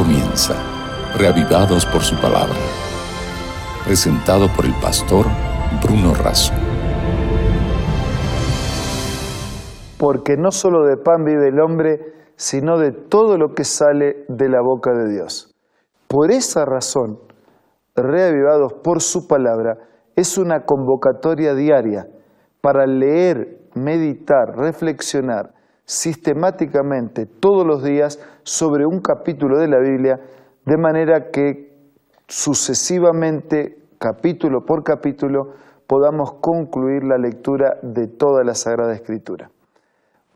comienza, reavivados por su palabra. Presentado por el pastor Bruno Razo. Porque no solo de pan vive el hombre, sino de todo lo que sale de la boca de Dios. Por esa razón, reavivados por su palabra, es una convocatoria diaria para leer, meditar, reflexionar sistemáticamente todos los días sobre un capítulo de la Biblia, de manera que sucesivamente, capítulo por capítulo, podamos concluir la lectura de toda la Sagrada Escritura.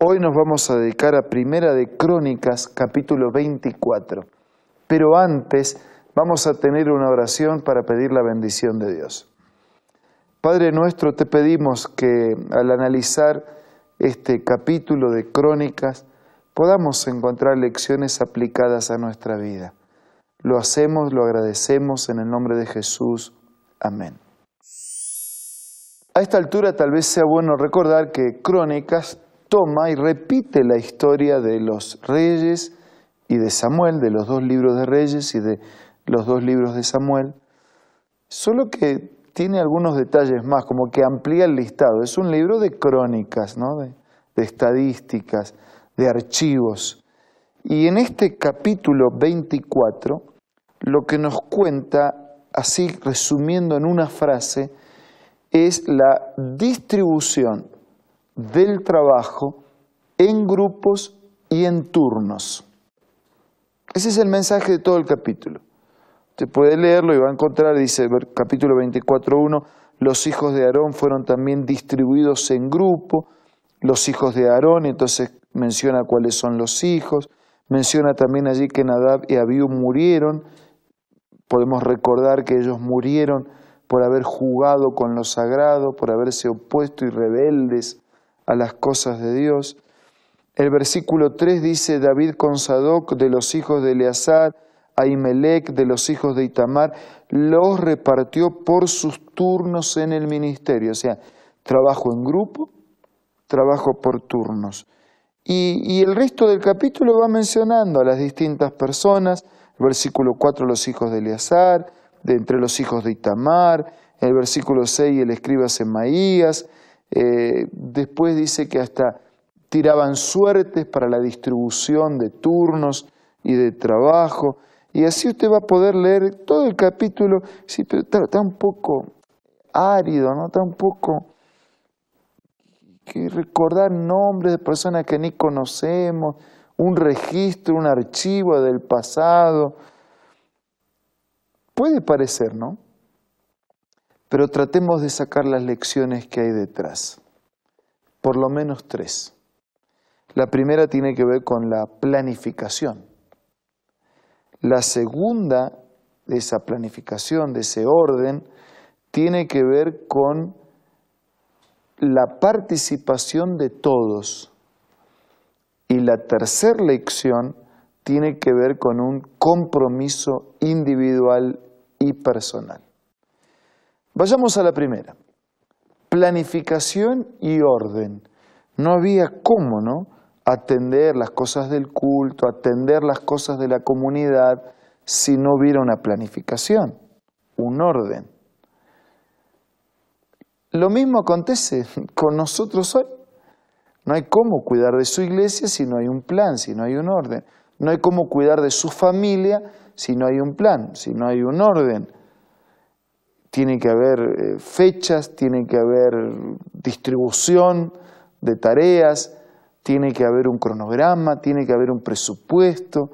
Hoy nos vamos a dedicar a Primera de Crónicas, capítulo 24, pero antes vamos a tener una oración para pedir la bendición de Dios. Padre nuestro, te pedimos que al analizar este capítulo de crónicas podamos encontrar lecciones aplicadas a nuestra vida. Lo hacemos, lo agradecemos en el nombre de Jesús. Amén. A esta altura tal vez sea bueno recordar que Crónicas toma y repite la historia de los reyes y de Samuel, de los dos libros de reyes y de los dos libros de Samuel, solo que tiene algunos detalles más, como que amplía el listado. Es un libro de crónicas, ¿no? de, estadísticas, de archivos. Y en este capítulo 24, lo que nos cuenta, así resumiendo en una frase, es la distribución del trabajo en grupos y en turnos. Ese es el mensaje de todo el capítulo. Usted puede leerlo y va a encontrar, dice capítulo 24.1, los hijos de Aarón fueron también distribuidos en grupo, los hijos de Aarón, entonces menciona cuáles son los hijos, menciona también allí que Nadab y Abiú murieron, podemos recordar que ellos murieron por haber jugado con lo sagrado, por haberse opuesto y rebeldes a las cosas de Dios. El versículo 3 dice, David con Sadoc de los hijos de Eleazar, Ahimelech de los hijos de Itamar, los repartió por sus turnos en el ministerio, o sea, trabajo en grupo, trabajo por turnos. Y, el resto del capítulo va mencionando a las distintas personas, el versículo 4 los hijos de Eleazar, de entre los hijos de Itamar, el versículo 6 el escriba Semaías, eh, después dice que hasta tiraban suertes para la distribución de turnos y de trabajo. Y así usted va a poder leer todo el capítulo, sí, pero un poco árido, ¿no? Un poco que recordar nombres de personas que ni conocemos, un registro, un archivo del pasado. Puede parecer, ¿no? Pero tratemos de sacar las lecciones que hay detrás. Por lo menos tres. La primera tiene que ver con la planificación. La segunda de esa planificación, de ese orden, tiene que ver con la participación de todos. Y la tercera lección tiene que ver con un compromiso individual y personal. Vayamos a la primera. Planificación y orden. No había cómo, ¿no? Atender las cosas del culto, atender las cosas de la comunidad, si no hubiera una planificación, un orden. Lo mismo acontece con nosotros hoy. No hay cómo cuidar de su iglesia si no hay un plan, si no hay un orden. No hay cómo cuidar de su familia si no hay un plan, si no hay un orden. Tiene que haber eh, fechas, tiene que haber distribución de tareas, tiene que haber un cronograma, tiene que haber un presupuesto,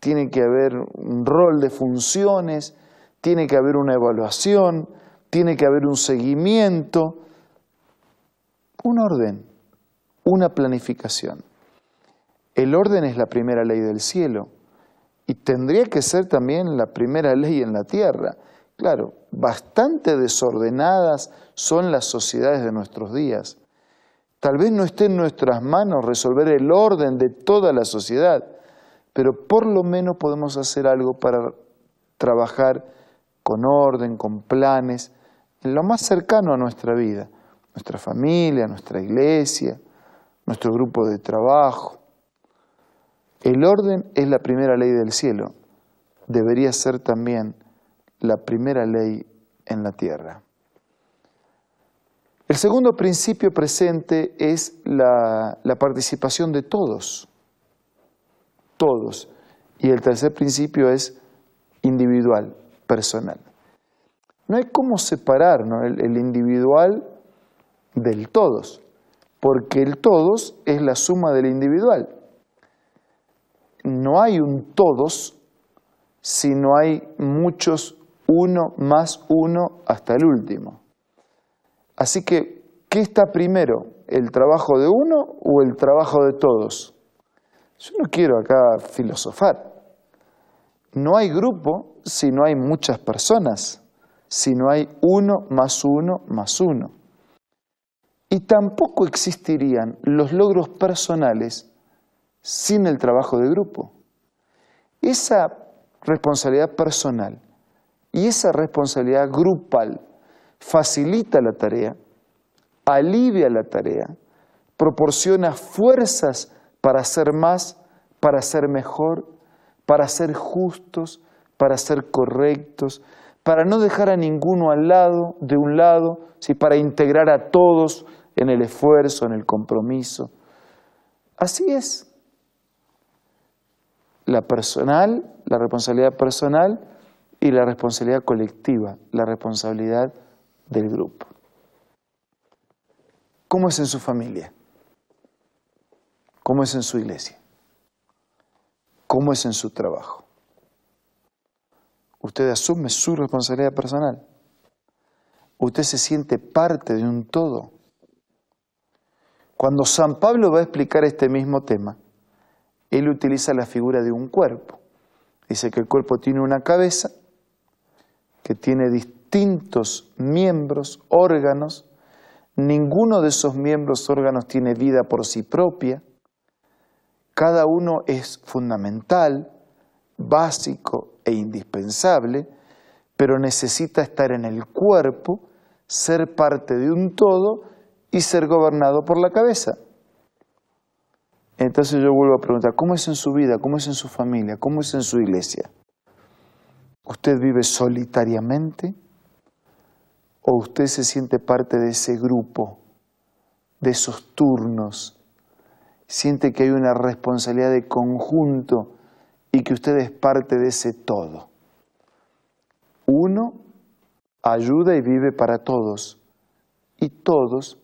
tiene que haber un rol de funciones, tiene que haber una evaluación, tiene que haber un seguimiento, un orden, una planificación. El orden es la primera ley del cielo y tendría que ser también la primera ley en la tierra. Claro, bastante desordenadas son las sociedades de nuestros días. Tal vez no esté en nuestras manos resolver el orden de toda la sociedad, pero por lo menos podemos hacer algo para trabajar con orden, con planes, en lo más cercano a nuestra vida, nuestra familia, nuestra iglesia, nuestro grupo de trabajo. El orden es la primera ley del cielo debería ser también la primera ley en la tierra. El segundo principio presente es la, participación de todos, todos. Y el tercer principio es individual, personal. No hay cómo separar el, el individual del todos, porque el todos es la suma del individual. No hay un todos si no hay muchos uno más uno hasta el último. Así que, ¿qué está primero? ¿El trabajo de uno o el trabajo de todos? Yo no quiero acá filosofar. No hay grupo si no hay muchas personas, si no hay uno más uno más uno. Y tampoco existirían los logros personales sin el trabajo de grupo. Esa responsabilidad personal y esa responsabilidad grupal facilita la tarea, alivia la tarea, proporciona fuerzas para hacer más, para ser mejor, para ser justos, para ser correctos, para no dejar a ninguno al lado, de un lado, ¿sí? para integrar a todos en el esfuerzo, en el compromiso. Así es. La personal, la responsabilidad personal y la responsabilidad colectiva, la responsabilidad del grupo. ¿Cómo es en su familia? ¿Cómo es en su iglesia? ¿Cómo es en su trabajo? Usted asume su responsabilidad personal. Usted se siente parte de un todo. Cuando San Pablo va a explicar este mismo tema, él utiliza la figura de un cuerpo. Dice que el cuerpo tiene una cabeza, que tiene distintos miembros, órganos, ninguno de esos miembros, órganos tiene vida por sí propia, cada uno es fundamental, básico e indispensable, pero necesita estar en el cuerpo, ser parte de un todo y ser gobernado por la cabeza. Entonces yo vuelvo a preguntar, ¿cómo es en su vida? ¿Cómo es en su familia? ¿Cómo es en su iglesia? ¿Usted vive solitariamente o usted se siente parte de ese grupo, de esos turnos? Siente que hay una responsabilidad de conjunto y que usted es parte de ese todo. Uno ayuda y vive para todos y todos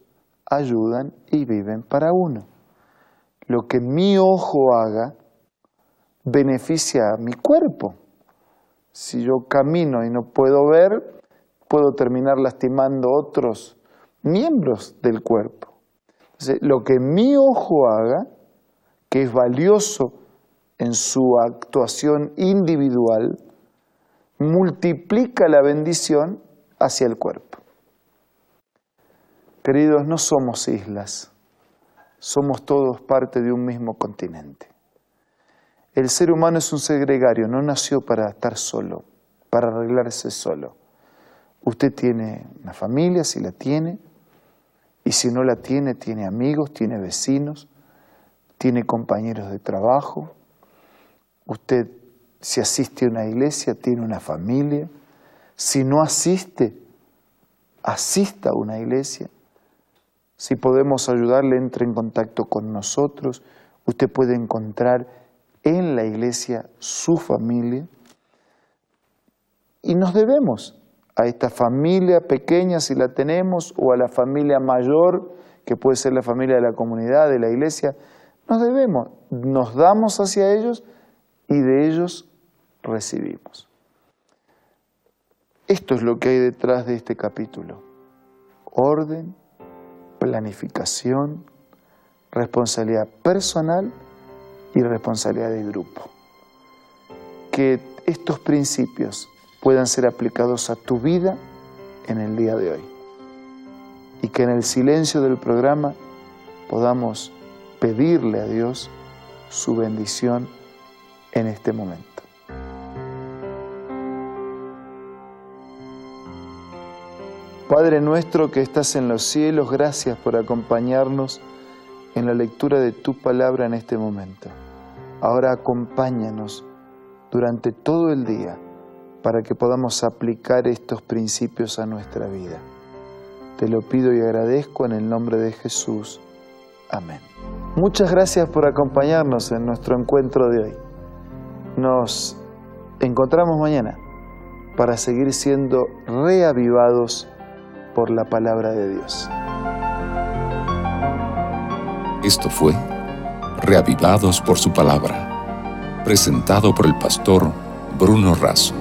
ayudan y viven para uno. Lo que mi ojo haga beneficia a mi cuerpo. Si yo camino y no puedo ver, puedo terminar lastimando otros miembros del cuerpo. lo que mi ojo haga, que es valioso en su actuación individual, multiplica la bendición hacia el cuerpo. Queridos, no somos islas, somos todos parte de un mismo continente. El ser humano es un ser gregario, no nació para estar solo, para arreglarse solo. Usted tiene una familia, si la tiene, y si no la tiene, tiene amigos, tiene vecinos, tiene compañeros de trabajo. Usted, si asiste a una iglesia, tiene una familia. Si no asiste, asista a una iglesia. Si podemos ayudarle, entre en contacto con nosotros. Usted puede encontrar en la iglesia su familia y nos debemos a esta familia pequeña si la tenemos o a la familia mayor que puede ser la familia de la comunidad, de la iglesia, nos debemos, nos damos hacia ellos y de ellos recibimos. Esto es lo que hay detrás de este capítulo. Orden, planificación, responsabilidad personal y responsabilidad de grupo. Que estos principios puedan ser aplicados a tu vida en el día de hoy. Y que en el silencio del programa podamos pedirle a Dios su bendición en este momento. Padre nuestro que estás en los cielos, gracias por acompañarnos en la lectura de tu palabra en este momento. Ahora acompáñanos durante todo el día para que podamos aplicar estos principios a nuestra vida. Te lo pido y agradezco en el nombre de Jesús. Amén. Muchas gracias por acompañarnos en nuestro encuentro de hoy. Nos encontramos mañana para seguir siendo reavivados por la palabra de Dios. Esto fue Reavivados por su palabra, presentado por el pastor Bruno Razo.